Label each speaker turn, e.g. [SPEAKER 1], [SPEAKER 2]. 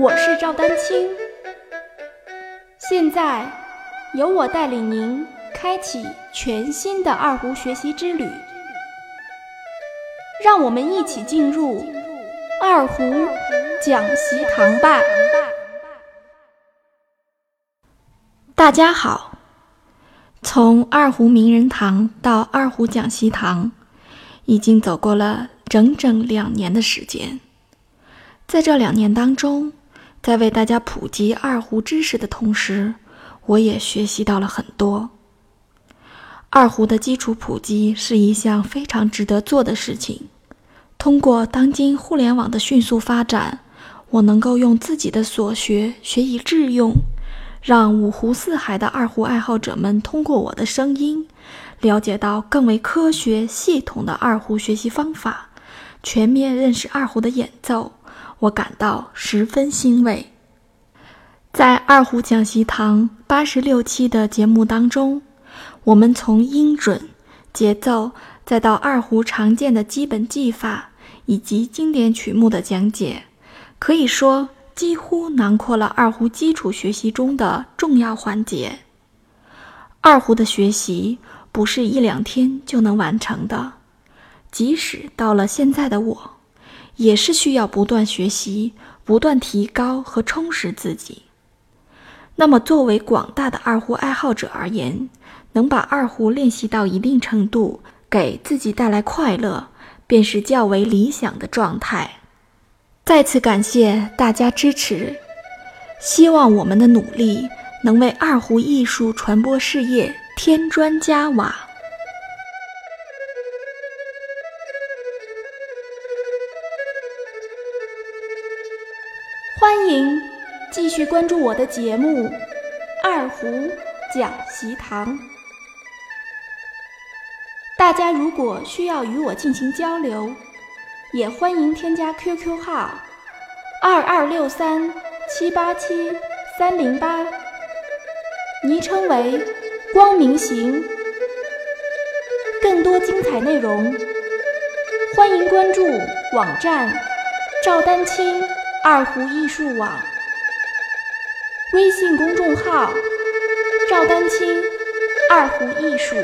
[SPEAKER 1] 我是赵丹青，现在由我带领您开启全新的二胡学习之旅，让我们一起进入二胡讲习堂吧。大家好，从二胡名人堂到二胡讲习堂，已经走过了整整两年的时间，在这两年当中。在为大家普及二胡知识的同时，我也学习到了很多。二胡的基础普及是一项非常值得做的事情。通过当今互联网的迅速发展，我能够用自己的所学学以致用，让五湖四海的二胡爱好者们通过我的声音，了解到更为科学系统的二胡学习方法，全面认识二胡的演奏。我感到十分欣慰。在二胡讲习堂八十六期的节目当中，我们从音准、节奏，再到二胡常见的基本技法以及经典曲目的讲解，可以说几乎囊括了二胡基础学习中的重要环节。二胡的学习不是一两天就能完成的，即使到了现在的我。也是需要不断学习、不断提高和充实自己。那么，作为广大的二胡爱好者而言，能把二胡练习到一定程度，给自己带来快乐，便是较为理想的状态。再次感谢大家支持，希望我们的努力能为二胡艺术传播事业添砖加瓦。欢迎继续关注我的节目《二胡讲习堂》。大家如果需要与我进行交流，也欢迎添加 QQ 号二二六三七八七三零八，昵称为“光明行”。更多精彩内容，欢迎关注网站赵丹青。二胡艺术网微信公众号：赵丹青二胡艺术。